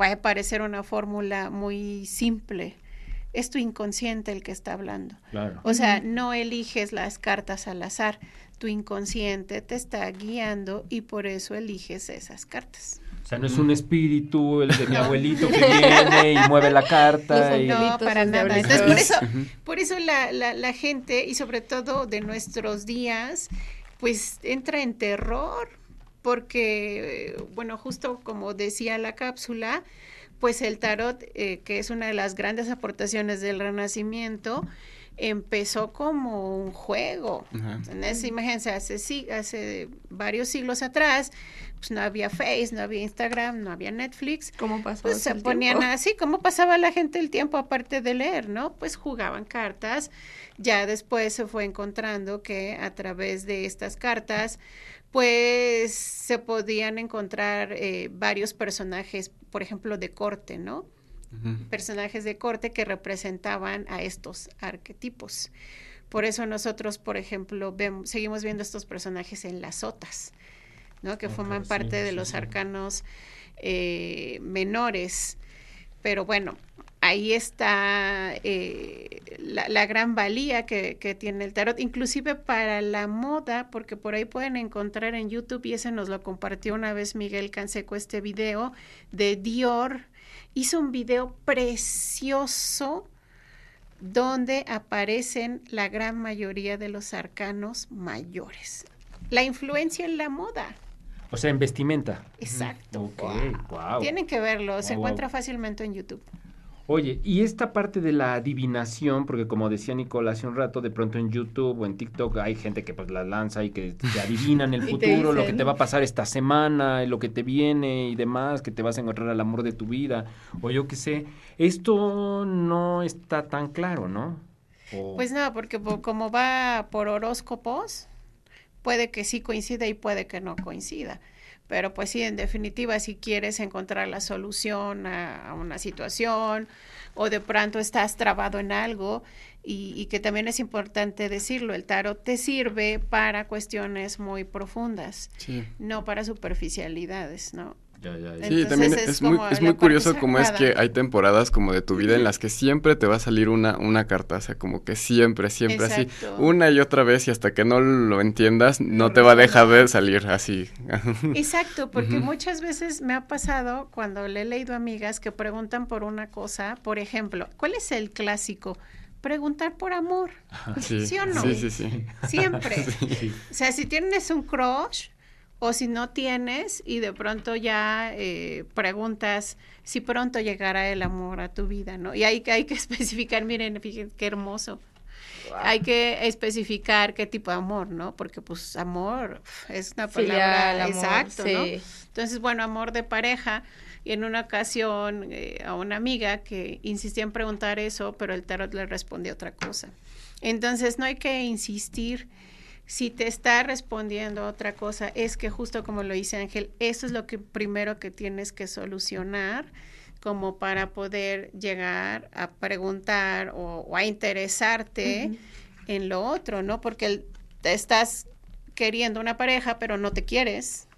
puede parecer una fórmula muy simple. Es tu inconsciente el que está hablando. O sea, no eliges las cartas al azar. Tu inconsciente te está guiando y por eso eliges esas cartas. O sea, no es un espíritu, el de mi abuelito que viene y mueve la carta. No, para nada. Entonces, por eso, por eso la, la, la gente, y sobre todo de nuestros días, pues entra en terror porque, bueno, justo como decía la cápsula, pues el tarot, eh, que es una de las grandes aportaciones del Renacimiento, empezó como un juego. En esa imagínense, hace, hace varios siglos atrás, pues no había Face, no había Instagram, no había Netflix. ¿Cómo pasó? Pues se ponían así, ¿cómo pasaba la gente el tiempo aparte de leer, no? Pues jugaban cartas. Ya después se fue encontrando que a través de estas cartas, pues se podían encontrar eh, varios personajes, por ejemplo, de corte, ¿no? Personajes de corte que representaban a estos arquetipos. Por eso nosotros, por ejemplo, vemos, seguimos viendo estos personajes en las sotas, ¿no? Que forman parte de los arcanos eh, menores. Pero bueno, ahí está eh, la, gran valía que, tiene el tarot, inclusive para la moda, porque por ahí pueden encontrar en YouTube, y ese nos lo compartió una vez Miguel Canseco, este video de Dior. Hizo un video precioso donde aparecen la gran mayoría de los arcanos mayores. La influencia en la moda. O sea, en vestimenta. Exacto. Tienen que verlo, se encuentra fácilmente en YouTube. Oye, y esta parte de la adivinación, porque como decía Nicole hace un rato, de pronto en YouTube o en TikTok hay gente que pues la lanza y que te adivinan el futuro, lo que te va a pasar esta semana, lo que te viene y demás, que te vas a encontrar al amor de tu vida, o yo qué sé. Esto no está tan claro, ¿no? Pues no, porque como va por horóscopos, puede que sí coincida y puede que no coincida. Pero pues sí, en definitiva, si quieres encontrar la solución a, una situación o de pronto estás trabado en algo y, que también es importante decirlo, el tarot te sirve para cuestiones muy profundas, no para superficialidades, ¿no? Sí, también es, muy, es muy curioso cómo es que hay temporadas como de tu vida en las que siempre te va a salir una, una carta, o sea, como que siempre, siempre así, una y otra vez y hasta que no lo entiendas no te va a dejar de salir así. Exacto, porque muchas veces me ha pasado cuando le he leído amigas que preguntan por una cosa, por ejemplo, ¿cuál es el clásico? preguntar por amor. Sí, o no? Sí, sí, sí. Siempre. O sea, si tienes un crush, o si no tienes y de pronto ya eh, preguntas si pronto llegará el amor a tu vida, ¿no? Y hay, hay que especificar, miren, fíjense qué hermoso. Hay que especificar qué tipo de amor, ¿no? Porque pues amor es una palabra exacto, ¿no? Entonces, bueno, amor de pareja. Y en una ocasión eh, a una amiga que insistía en preguntar eso, pero el tarot le respondió otra cosa. Entonces, no hay que insistir si te está respondiendo otra cosa, es que justo como lo dice Ángel, eso es lo que primero que tienes que solucionar como para poder llegar a preguntar o, a interesarte en lo otro, ¿no? Porque te estás queriendo una pareja, pero no te quieres.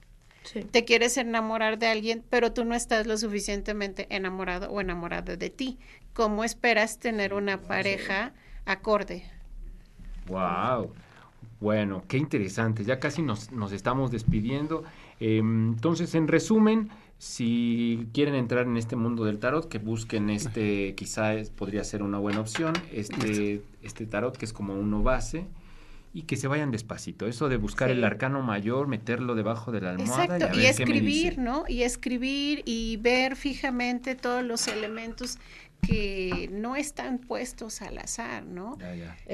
Te quieres enamorar de alguien, pero tú no estás lo suficientemente enamorado o enamorada de ti. ¿Cómo esperas tener una pareja acorde? Wow. Bueno, qué interesante. Ya casi nos, estamos despidiendo. Em, entonces, en resumen, si quieren entrar en este mundo del tarot, que busquen este, quizás podría ser una buena opción, este, este tarot que es como uno base y que se vayan despacito. Eso de buscar el arcano mayor, meterlo debajo de la almohada. Exacto, y, escribir, ¿no? Y escribir y ver fijamente todos los elementos que no están puestos al azar, ¿no?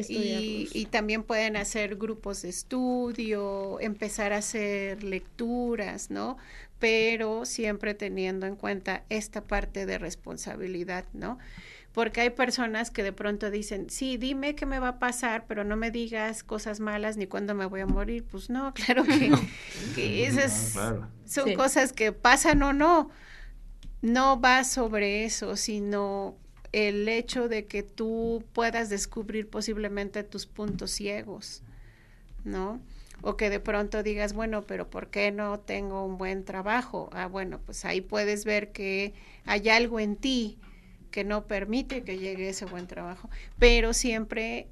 Y, y, también pueden hacer grupos de estudio, empezar a hacer lecturas, ¿no? Pero siempre teniendo en cuenta esta parte de responsabilidad, ¿no? Porque hay personas que de pronto dicen, sí, dime qué me va a pasar, pero no me digas cosas malas ni cuándo me voy a morir. Pues no, claro que, esas son cosas que pasan o no no va sobre eso, sino el hecho de que tú puedas descubrir posiblemente tus puntos ciegos, ¿no? O que de pronto digas, bueno, pero ¿por qué no tengo un buen trabajo? Ah, bueno, pues ahí puedes ver que hay algo en ti que no permite que llegue ese buen trabajo, pero siempre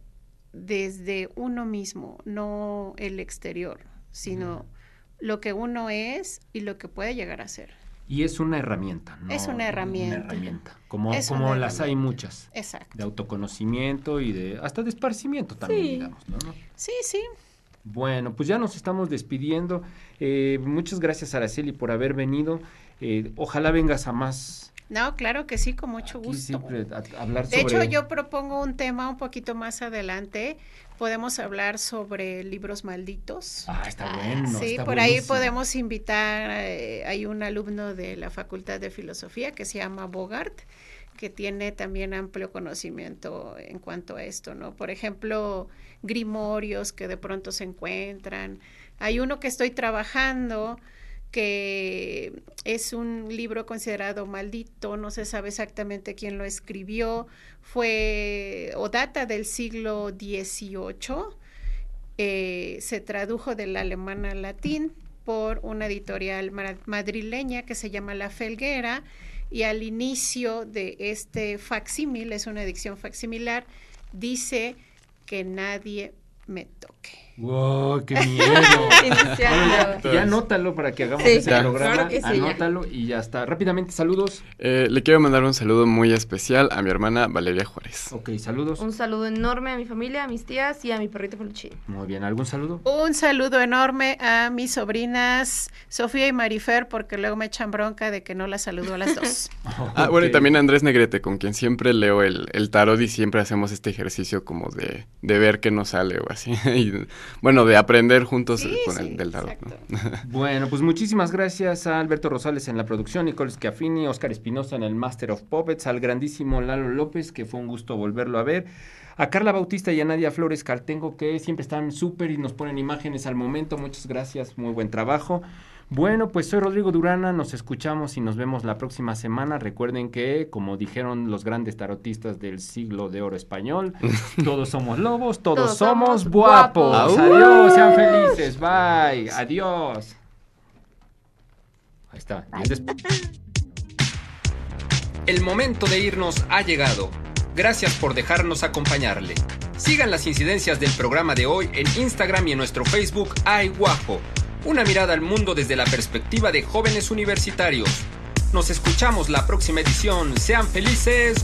desde uno mismo, no el exterior, sino lo que uno es y lo que puede llegar a ser. Y es una herramienta, ¿no? Es una herramienta. Una herramienta. Como, como las hay muchas. Exacto. De autoconocimiento y de hasta de esparcimiento también, digamos, ¿no? Sí, sí. Bueno, pues ya nos estamos despidiendo. Eh, muchas gracias, Araceli, por haber venido. Eh, ojalá vengas a más no, claro que sí, con mucho gusto. Siempre hablar de hecho, yo propongo un tema un poquito más adelante. Podemos hablar sobre libros malditos. Ah, está bueno. Sí, por ahí podemos invitar. Eh, hay un alumno de la Facultad de Filosofía que se llama Bogart que tiene también amplio conocimiento en cuanto a esto, ¿no? Por ejemplo, grimorios que de pronto se encuentran. Hay uno que estoy trabajando que es un libro considerado maldito, no se sabe exactamente quién lo escribió, fue o data del siglo XVIII, eh, se tradujo del alemán al latín por una editorial madrileña que se llama La Felguera y al inicio de este facsímil, es una edición facsimilar, dice que nadie me toque. ¡Wow! ¡Qué miedo! ya, anótalo para que hagamos ese programa. anótalo y ya está. Rápidamente, saludos. Eh, le quiero mandar un saludo muy especial a mi hermana Valeria Juárez. Ok, saludos. Un saludo enorme a mi familia, a mis tías y a mi perrito peluchín. Muy bien, ¿algún saludo? Un saludo enorme a mis sobrinas Sofía y Marifer, porque luego me echan bronca de que no las saludo a las dos. Ah, bueno, y también a Andrés Negrete, con quien siempre leo el, el tarot y siempre hacemos este ejercicio como de, de ver qué nos sale o así. bueno, de aprender juntos con el del tarot. bueno, pues muchísimas gracias a Alberto Rosales en la producción, Nicole Schiaffini, Oscar Espinosa en el Master of Puppets, al grandísimo Lalo López, que fue un gusto volverlo a ver. A Carla Bautista y a Nadia Flores Cartengo, que siempre están súper y nos ponen imágenes al momento. Muchas gracias, muy buen trabajo. Bueno, pues soy Rodrigo Durana, nos escuchamos y nos vemos la próxima semana. Recuerden que, como dijeron los grandes tarotistas del siglo de oro español, todos somos lobos, todos, somos, guapos. Adiós, sean felices, bye, adiós. Ahí está. El momento de irnos ha llegado. Gracias por dejarnos acompañarle. Sigan las incidencias del programa de hoy en Instagram y en nuestro Facebook Ay Guapo. Una mirada al mundo desde la perspectiva de jóvenes universitarios. Nos escuchamos la próxima edición. Sean felices.